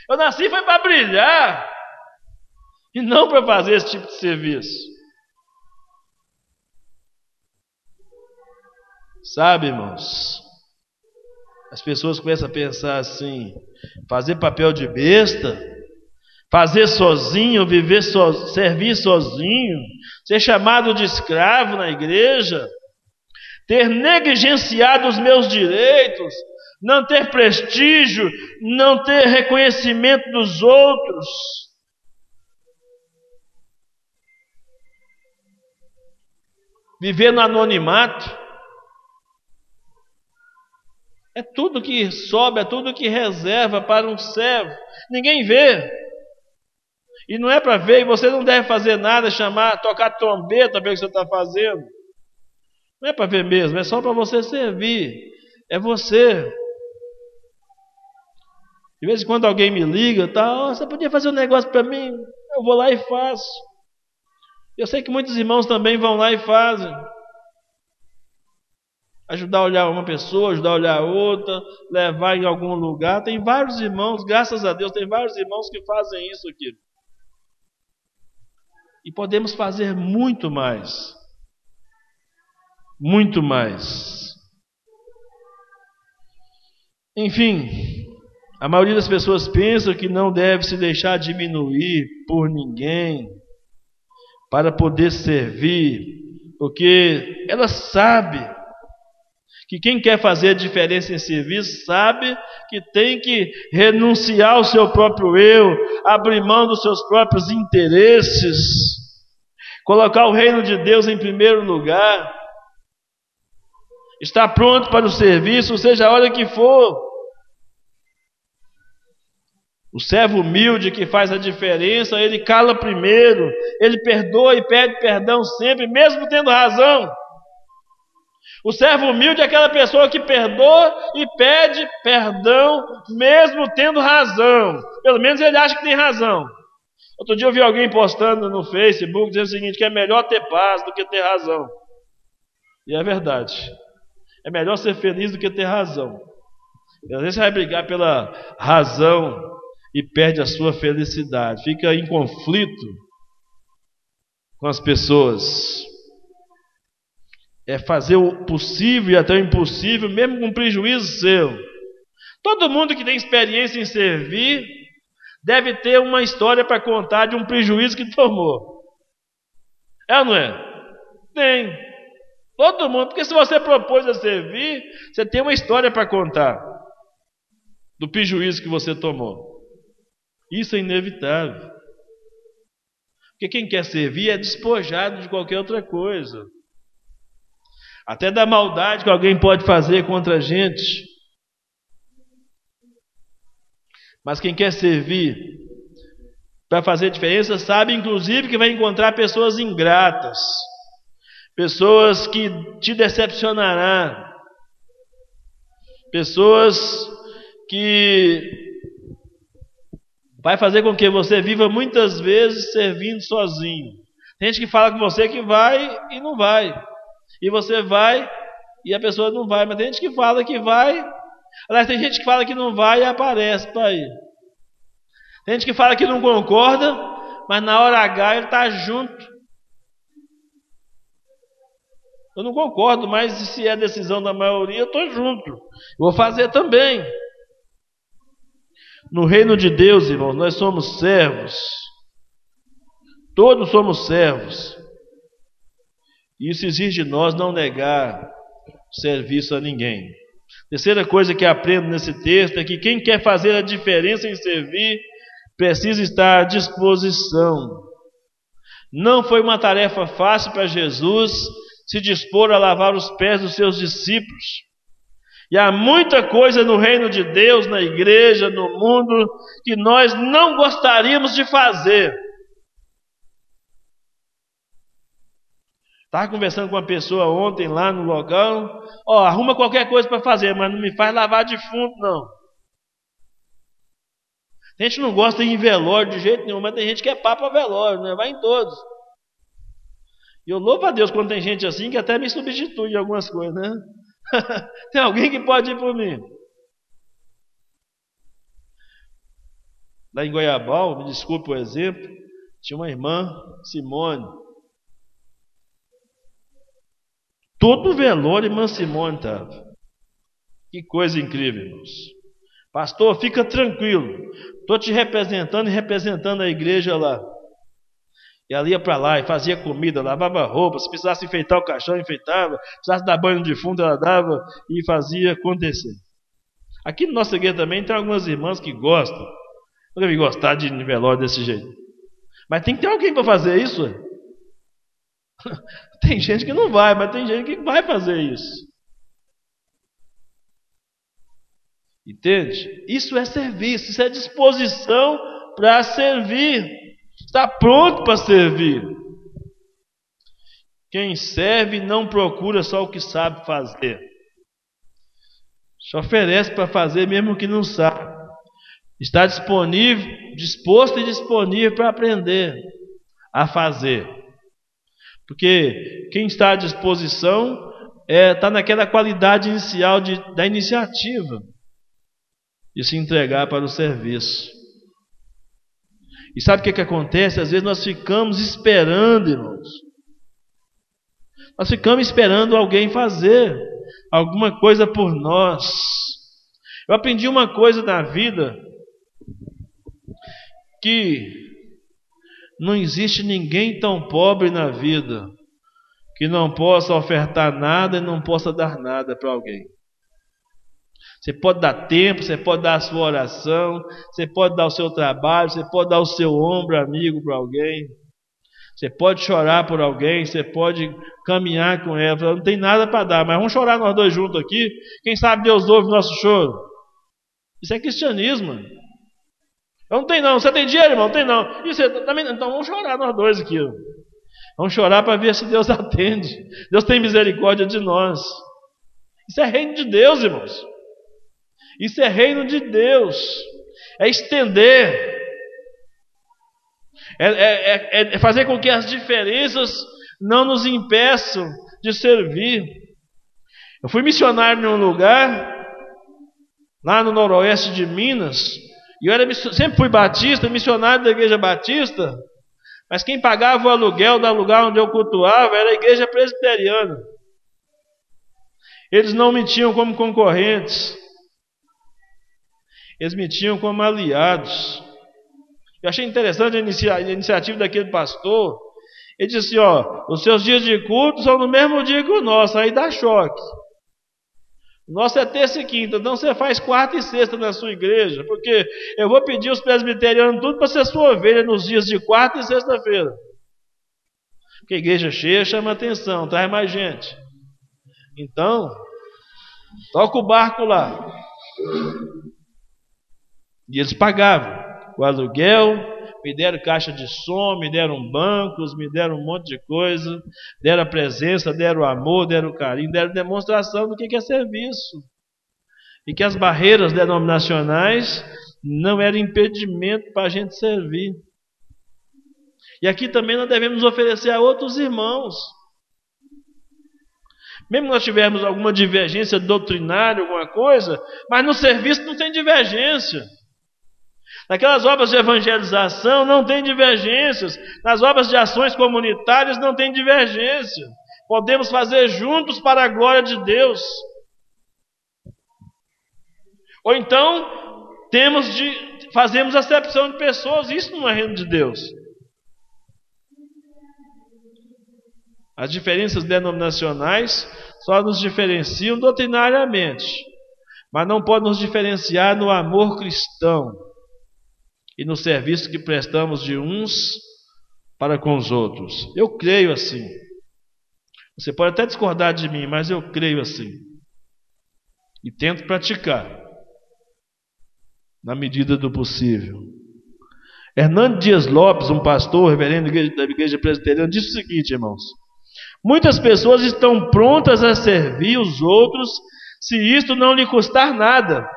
Eu nasci foi para brilhar e não para fazer esse tipo de serviço. Sabe, irmãos? As pessoas começam a pensar assim: fazer papel de besta, fazer sozinho, viver so, servir sozinho, ser chamado de escravo na igreja, ter negligenciado os meus direitos, não ter prestígio, não ter reconhecimento dos outros. Viver no anonimato. É tudo que sobe, é tudo que reserva para um servo. Ninguém vê. E não é para ver, e você não deve fazer nada, chamar, tocar trombeta ver o que você está fazendo. Não é para ver mesmo, é só para você servir. É você. De vez em quando alguém me liga, tá, oh, você podia fazer um negócio para mim? Eu vou lá e faço. Eu sei que muitos irmãos também vão lá e fazem ajudar a olhar uma pessoa, ajudar a olhar outra, levar em algum lugar. Tem vários irmãos, graças a Deus, tem vários irmãos que fazem isso aqui. E podemos fazer muito mais. Muito mais. Enfim, a maioria das pessoas pensa que não deve se deixar diminuir por ninguém para poder servir, porque ela sabe que quem quer fazer a diferença em serviço sabe que tem que renunciar ao seu próprio eu, abrir mão dos seus próprios interesses, colocar o reino de Deus em primeiro lugar, estar pronto para o serviço, seja a hora que for. O servo humilde que faz a diferença, ele cala primeiro, ele perdoa e pede perdão sempre, mesmo tendo razão. O servo humilde é aquela pessoa que perdoa e pede perdão, mesmo tendo razão. Pelo menos ele acha que tem razão. Outro dia eu vi alguém postando no Facebook dizendo o seguinte: que é melhor ter paz do que ter razão. E é verdade. É melhor ser feliz do que ter razão. Às vezes você vai brigar pela razão e perde a sua felicidade, fica em conflito com as pessoas. É fazer o possível e até o impossível, mesmo com prejuízo seu. Todo mundo que tem experiência em servir deve ter uma história para contar de um prejuízo que tomou. É ou não é? Tem. Todo mundo, porque se você propôs a servir, você tem uma história para contar do prejuízo que você tomou. Isso é inevitável. Porque quem quer servir é despojado de qualquer outra coisa. Até da maldade que alguém pode fazer contra a gente. Mas quem quer servir para fazer diferença sabe, inclusive, que vai encontrar pessoas ingratas, pessoas que te decepcionarão, pessoas que vai fazer com que você viva muitas vezes servindo sozinho. Tem gente que fala com você que vai e não vai. E você vai e a pessoa não vai. Mas tem gente que fala que vai. Aliás, tem gente que fala que não vai e aparece para ir. Tem gente que fala que não concorda, mas na hora H ele está junto. Eu não concordo, mas se é decisão da maioria, eu estou junto. Vou fazer também. No reino de Deus, irmãos, nós somos servos. Todos somos servos. Isso exige de nós não negar serviço a ninguém. Terceira coisa que aprendo nesse texto é que quem quer fazer a diferença em servir precisa estar à disposição. Não foi uma tarefa fácil para Jesus se dispor a lavar os pés dos seus discípulos. E há muita coisa no reino de Deus, na igreja, no mundo, que nós não gostaríamos de fazer. Estava conversando com uma pessoa ontem lá no local. Ó, arruma qualquer coisa para fazer, mas não me faz lavar de fundo, não. A gente não gosta de ir em velório de jeito nenhum, mas tem gente que é papo a velório, né? Vai em todos. E eu louvo a Deus quando tem gente assim que até me substitui em algumas coisas, né? Tem alguém que pode ir por mim? Lá em Goiabal, me desculpe o exemplo, tinha uma irmã, Simone. Todo velório, irmã Simone estava. Que coisa incrível, irmãos. Pastor, fica tranquilo. Estou te representando e representando a igreja lá. E ela ia para lá e fazia comida, lavava roupa, se precisasse enfeitar o caixão, enfeitava, se precisasse dar banho de fundo, ela dava e fazia acontecer. Aqui no nosso igreja também tem algumas irmãs que gostam. Nunca vi gostar de velório desse jeito. Mas tem que ter alguém para fazer isso. tem gente que não vai, mas tem gente que vai fazer isso. Entende? Isso é serviço, isso é disposição para servir. Está pronto para servir. Quem serve não procura só o que sabe fazer. Se oferece para fazer mesmo que não sabe. Está disponível, disposto e disponível para aprender a fazer. Porque quem está à disposição é, está naquela qualidade inicial de, da iniciativa de se entregar para o serviço. E sabe o que, que acontece? Às vezes nós ficamos esperando, irmãos. Nós ficamos esperando alguém fazer alguma coisa por nós. Eu aprendi uma coisa na vida que não existe ninguém tão pobre na vida que não possa ofertar nada e não possa dar nada para alguém. Você pode dar tempo, você pode dar a sua oração, você pode dar o seu trabalho, você pode dar o seu ombro amigo para alguém. Você pode chorar por alguém, você pode caminhar com ela. Não tem nada para dar, mas vamos chorar nós dois juntos aqui. Quem sabe Deus ouve o nosso choro. Isso é cristianismo. Não tem não. Você tem dinheiro, irmão? Não tem não. E você também Então vamos chorar nós dois aqui. Vamos chorar para ver se Deus atende. Deus tem misericórdia de nós. Isso é reino de Deus, irmãos. Isso é reino de Deus. É estender. É, é, é, é fazer com que as diferenças não nos impeçam de servir. Eu fui missionário em um lugar, lá no noroeste de Minas, e eu era, sempre fui batista, missionário da igreja batista, mas quem pagava o aluguel do lugar onde eu cultuava era a igreja presbiteriana. Eles não me tinham como concorrentes, eles me tinham como aliados. Eu achei interessante a, inicia, a iniciativa daquele pastor. Ele disse: Ó, os seus dias de culto são no mesmo dia que o nosso, aí dá choque. O nosso é terça e quinta, então você faz quarta e sexta na sua igreja, porque eu vou pedir os presbiterianos tudo para ser sua ovelha nos dias de quarta e sexta-feira. Porque igreja cheia chama atenção, traz mais gente. Então, toca o barco lá. E eles pagavam o aluguel, me deram caixa de som, me deram bancos, me deram um monte de coisa, deram a presença, deram o amor, deram o carinho, deram demonstração do que é serviço. E que as barreiras denominacionais não eram impedimento para a gente servir. E aqui também nós devemos oferecer a outros irmãos. Mesmo nós tivermos alguma divergência doutrinária, alguma coisa, mas no serviço não tem divergência. Naquelas obras de evangelização não tem divergências. Nas obras de ações comunitárias não tem divergência. Podemos fazer juntos para a glória de Deus. Ou então temos de fazemos acepção de pessoas, isso não é reino de Deus. As diferenças denominacionais só nos diferenciam doutrinariamente, mas não podem nos diferenciar no amor cristão e no serviço que prestamos de uns para com os outros. Eu creio assim. Você pode até discordar de mim, mas eu creio assim. E tento praticar na medida do possível. Hernando Dias Lopes, um pastor, reverendo da igreja presbiteriana, disse o seguinte, irmãos: Muitas pessoas estão prontas a servir os outros se isto não lhe custar nada.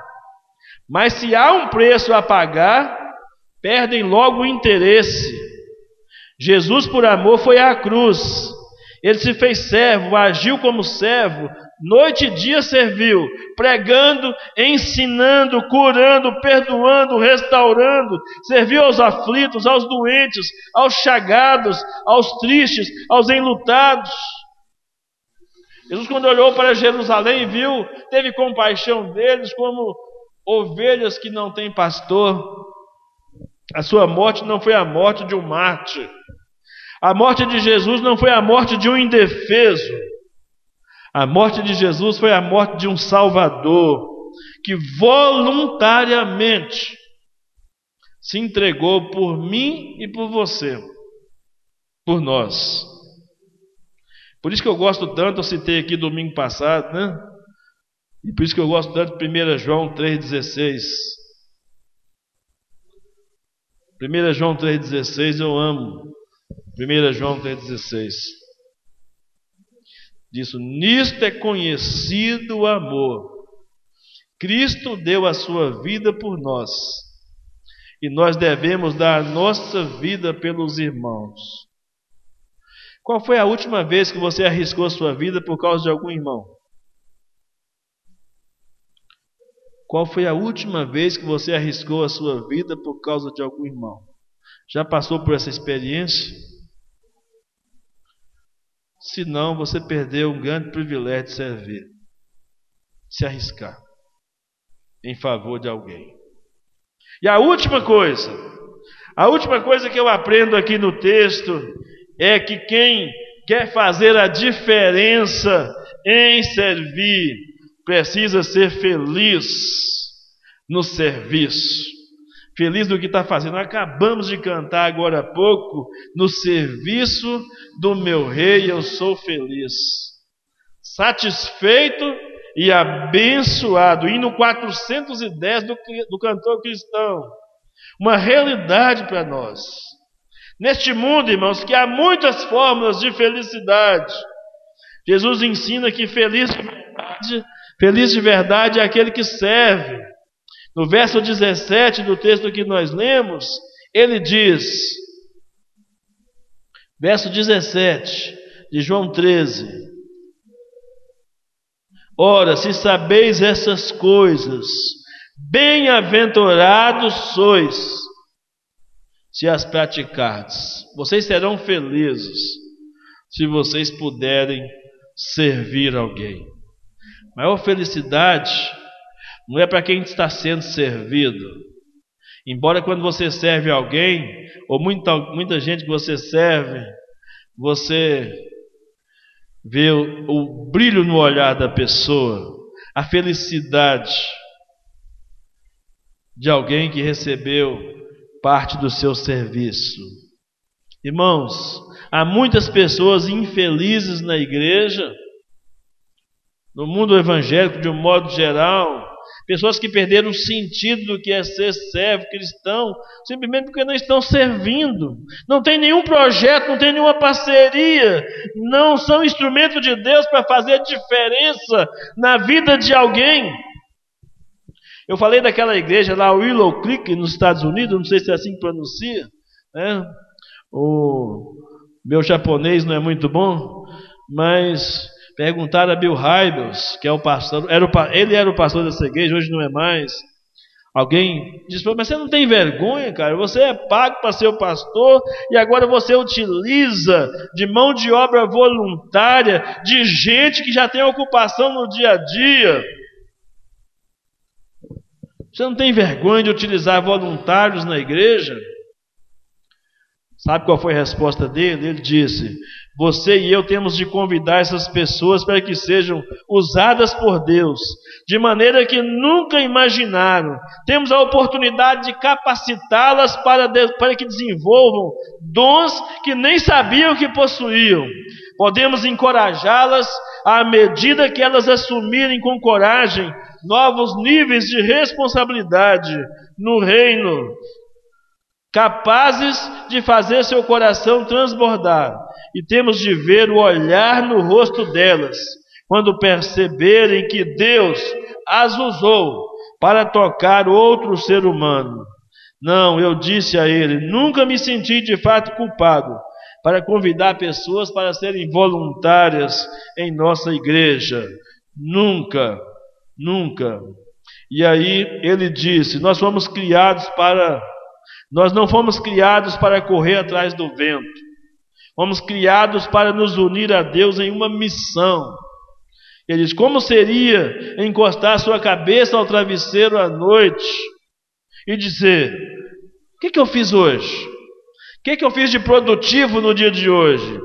Mas se há um preço a pagar, perdem logo o interesse. Jesus, por amor, foi à cruz. Ele se fez servo, agiu como servo, noite e dia serviu, pregando, ensinando, curando, perdoando, restaurando, serviu aos aflitos, aos doentes, aos chagados, aos tristes, aos enlutados. Jesus, quando olhou para Jerusalém, viu, teve compaixão deles como ovelhas que não têm pastor. A sua morte não foi a morte de um mártir. A morte de Jesus não foi a morte de um indefeso. A morte de Jesus foi a morte de um Salvador que voluntariamente se entregou por mim e por você, por nós. Por isso que eu gosto tanto, eu citei aqui domingo passado, né? E por isso que eu gosto tanto de 1 João 3,16. 1 João 3,16 eu amo. 1 João 3,16. Diz: Nisto é conhecido o amor. Cristo deu a sua vida por nós. E nós devemos dar a nossa vida pelos irmãos. Qual foi a última vez que você arriscou a sua vida por causa de algum irmão? Qual foi a última vez que você arriscou a sua vida por causa de algum irmão? Já passou por essa experiência? Se não, você perdeu um grande privilégio de servir, se arriscar em favor de alguém. E a última coisa, a última coisa que eu aprendo aqui no texto é que quem quer fazer a diferença em servir, precisa ser feliz no serviço. Feliz do que está fazendo. Acabamos de cantar agora há pouco, no serviço do meu rei eu sou feliz. Satisfeito e abençoado. Hino 410 do, do cantor cristão. Uma realidade para nós. Neste mundo, irmãos, que há muitas fórmulas de felicidade. Jesus ensina que feliz de verdade, feliz de verdade é aquele que serve. No verso 17 do texto que nós lemos, ele diz, verso 17 de João 13: Ora, se sabeis essas coisas, bem-aventurados sois se as praticardes. Vocês serão felizes se vocês puderem servir alguém. Maior felicidade não é para quem está sendo servido. Embora quando você serve alguém, ou muita, muita gente que você serve, você vê o, o brilho no olhar da pessoa, a felicidade de alguém que recebeu parte do seu serviço. Irmãos, há muitas pessoas infelizes na igreja, no mundo evangélico de um modo geral, pessoas que perderam o sentido do que é ser servo cristão, simplesmente porque não estão servindo, não tem nenhum projeto, não tem nenhuma parceria, não são instrumento de Deus para fazer diferença na vida de alguém. Eu falei daquela igreja lá, Willow Creek, nos Estados Unidos, não sei se é assim que pronuncia, né? O meu japonês não é muito bom, mas perguntaram a Bill Hybels, que é o pastor, era o, ele era o pastor dessa igreja, hoje não é mais. Alguém disse, mas você não tem vergonha, cara? Você é pago para ser o pastor e agora você utiliza de mão de obra voluntária de gente que já tem ocupação no dia a dia. Você não tem vergonha de utilizar voluntários na igreja? Sabe qual foi a resposta dele? Ele disse: Você e eu temos de convidar essas pessoas para que sejam usadas por Deus, de maneira que nunca imaginaram. Temos a oportunidade de capacitá-las para, para que desenvolvam dons que nem sabiam que possuíam. Podemos encorajá-las à medida que elas assumirem com coragem novos níveis de responsabilidade no reino, capazes de fazer seu coração transbordar. E temos de ver o olhar no rosto delas, quando perceberem que Deus as usou para tocar outro ser humano. Não, eu disse a ele: nunca me senti de fato culpado para convidar pessoas para serem voluntárias em nossa igreja. Nunca. Nunca. E aí ele disse: Nós fomos criados para. Nós não fomos criados para correr atrás do vento. Fomos criados para nos unir a Deus em uma missão. Ele diz: Como seria encostar sua cabeça ao travesseiro à noite e dizer: O que, que eu fiz hoje? O que, que eu fiz de produtivo no dia de hoje?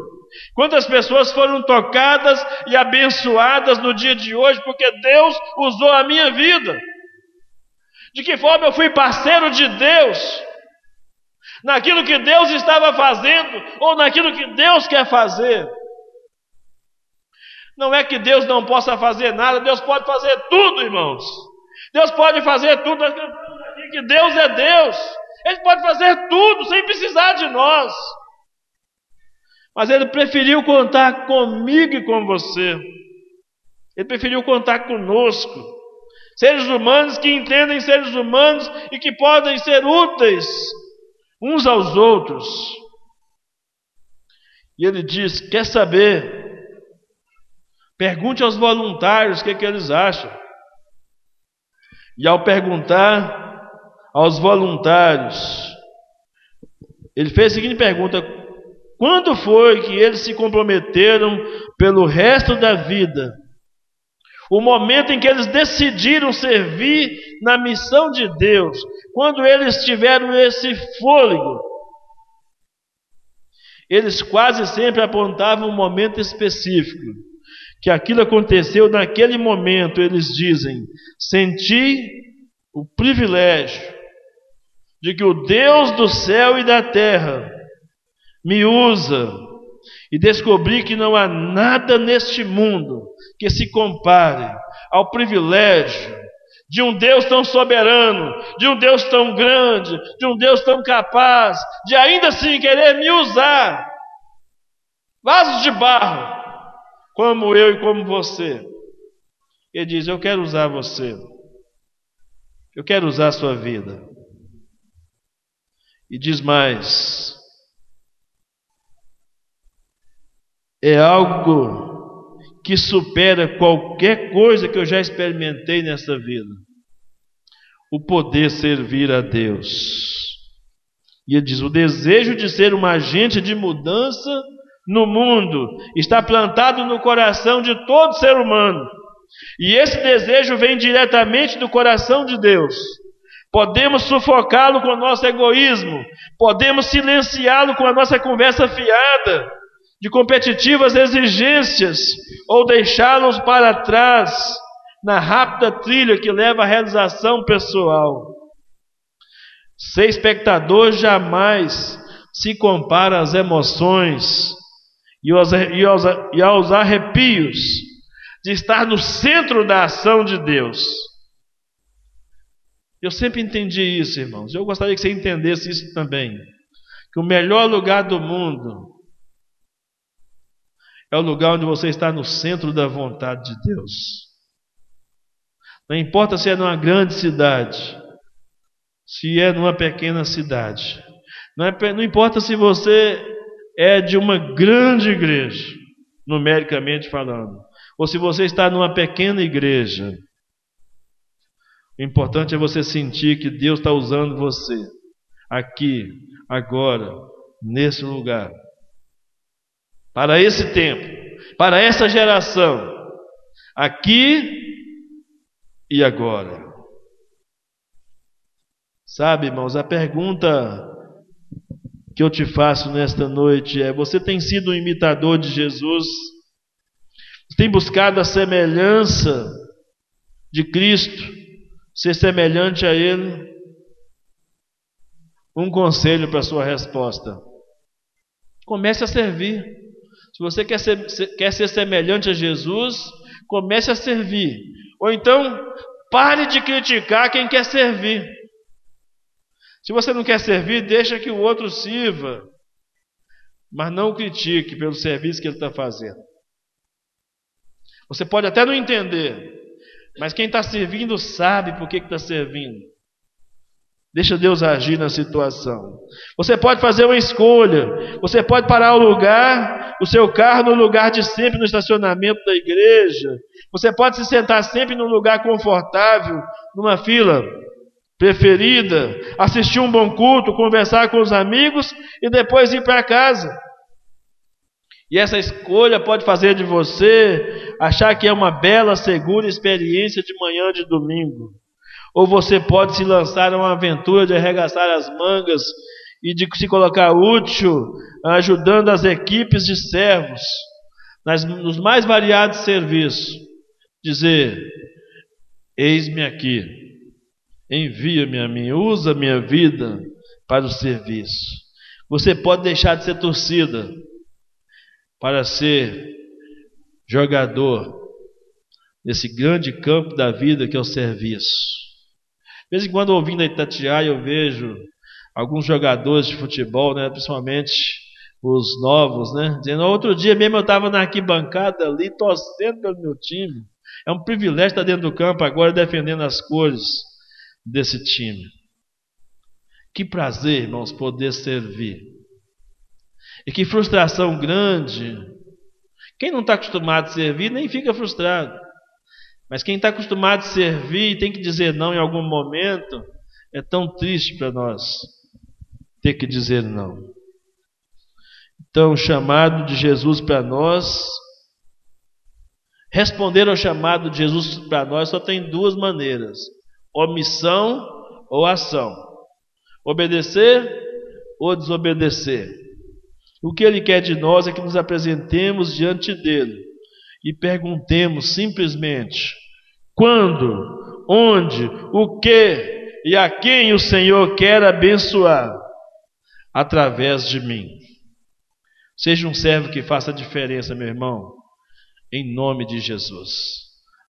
Quantas pessoas foram tocadas e abençoadas no dia de hoje porque Deus usou a minha vida? De que forma eu fui parceiro de Deus naquilo que Deus estava fazendo ou naquilo que Deus quer fazer? Não é que Deus não possa fazer nada, Deus pode fazer tudo, irmãos. Deus pode fazer tudo, nós aqui que Deus é Deus. Ele pode fazer tudo sem precisar de nós. Mas ele preferiu contar comigo e com você. Ele preferiu contar conosco. Seres humanos que entendem seres humanos e que podem ser úteis uns aos outros. E ele diz: Quer saber? Pergunte aos voluntários o que, é que eles acham. E ao perguntar aos voluntários, ele fez a seguinte pergunta: quando foi que eles se comprometeram pelo resto da vida? O momento em que eles decidiram servir na missão de Deus, quando eles tiveram esse fôlego. eles quase sempre apontavam um momento específico, que aquilo aconteceu naquele momento, eles dizem: senti o privilégio de que o Deus do céu e da terra me usa e descobri que não há nada neste mundo que se compare ao privilégio de um Deus tão soberano, de um Deus tão grande, de um Deus tão capaz, de ainda assim querer me usar, vasos de barro, como eu e como você. Ele diz: Eu quero usar você, eu quero usar a sua vida. E diz mais: é algo que supera qualquer coisa que eu já experimentei nessa vida. O poder servir a Deus. E ele diz: o desejo de ser um agente de mudança no mundo está plantado no coração de todo ser humano. E esse desejo vem diretamente do coração de Deus. Podemos sufocá-lo com o nosso egoísmo, podemos silenciá-lo com a nossa conversa fiada, de competitivas exigências ou deixá-los para trás na rápida trilha que leva à realização pessoal. Ser espectador jamais se compara às emoções e aos, e aos, e aos arrepios de estar no centro da ação de Deus. Eu sempre entendi isso, irmãos. Eu gostaria que você entendesse isso também. Que o melhor lugar do mundo é o lugar onde você está no centro da vontade de Deus. Não importa se é numa grande cidade, se é numa pequena cidade. Não, é, não importa se você é de uma grande igreja, numericamente falando, ou se você está numa pequena igreja. O importante é você sentir que Deus está usando você aqui, agora, nesse lugar para esse tempo, para essa geração, aqui e agora. Sabe, irmãos, a pergunta que eu te faço nesta noite é: você tem sido um imitador de Jesus? Tem buscado a semelhança de Cristo, ser semelhante a Ele? Um conselho para a sua resposta: comece a servir. Se você quer ser, quer ser semelhante a Jesus, comece a servir. Ou então, pare de criticar quem quer servir. Se você não quer servir, deixa que o outro sirva. Mas não critique pelo serviço que ele está fazendo. Você pode até não entender, mas quem está servindo sabe por que está servindo. Deixa Deus agir na situação. Você pode fazer uma escolha. Você pode parar o lugar, o seu carro no lugar de sempre no estacionamento da igreja. Você pode se sentar sempre num lugar confortável, numa fila preferida, assistir um bom culto, conversar com os amigos e depois ir para casa. E essa escolha pode fazer de você achar que é uma bela, segura experiência de manhã de domingo. Ou você pode se lançar a uma aventura de arregaçar as mangas e de se colocar útil, ajudando as equipes de servos nas, nos mais variados serviços. Dizer: Eis-me aqui, envia-me a mim, usa minha vida para o serviço. Você pode deixar de ser torcida para ser jogador nesse grande campo da vida que é o serviço. De vez em quando, ouvindo a Itatiaia, eu vejo alguns jogadores de futebol, né, principalmente os novos, né, dizendo: outro dia mesmo eu estava na arquibancada ali, torcendo pelo meu time. É um privilégio estar dentro do campo agora defendendo as cores desse time. Que prazer, irmãos, poder servir. E que frustração grande. Quem não está acostumado a servir nem fica frustrado. Mas quem está acostumado a servir e tem que dizer não em algum momento, é tão triste para nós ter que dizer não. Então, o chamado de Jesus para nós, responder ao chamado de Jesus para nós só tem duas maneiras: omissão ou ação. Obedecer ou desobedecer. O que Ele quer de nós é que nos apresentemos diante dele e perguntemos simplesmente: quando, onde, o que e a quem o Senhor quer abençoar através de mim. Seja um servo que faça diferença, meu irmão, em nome de Jesus.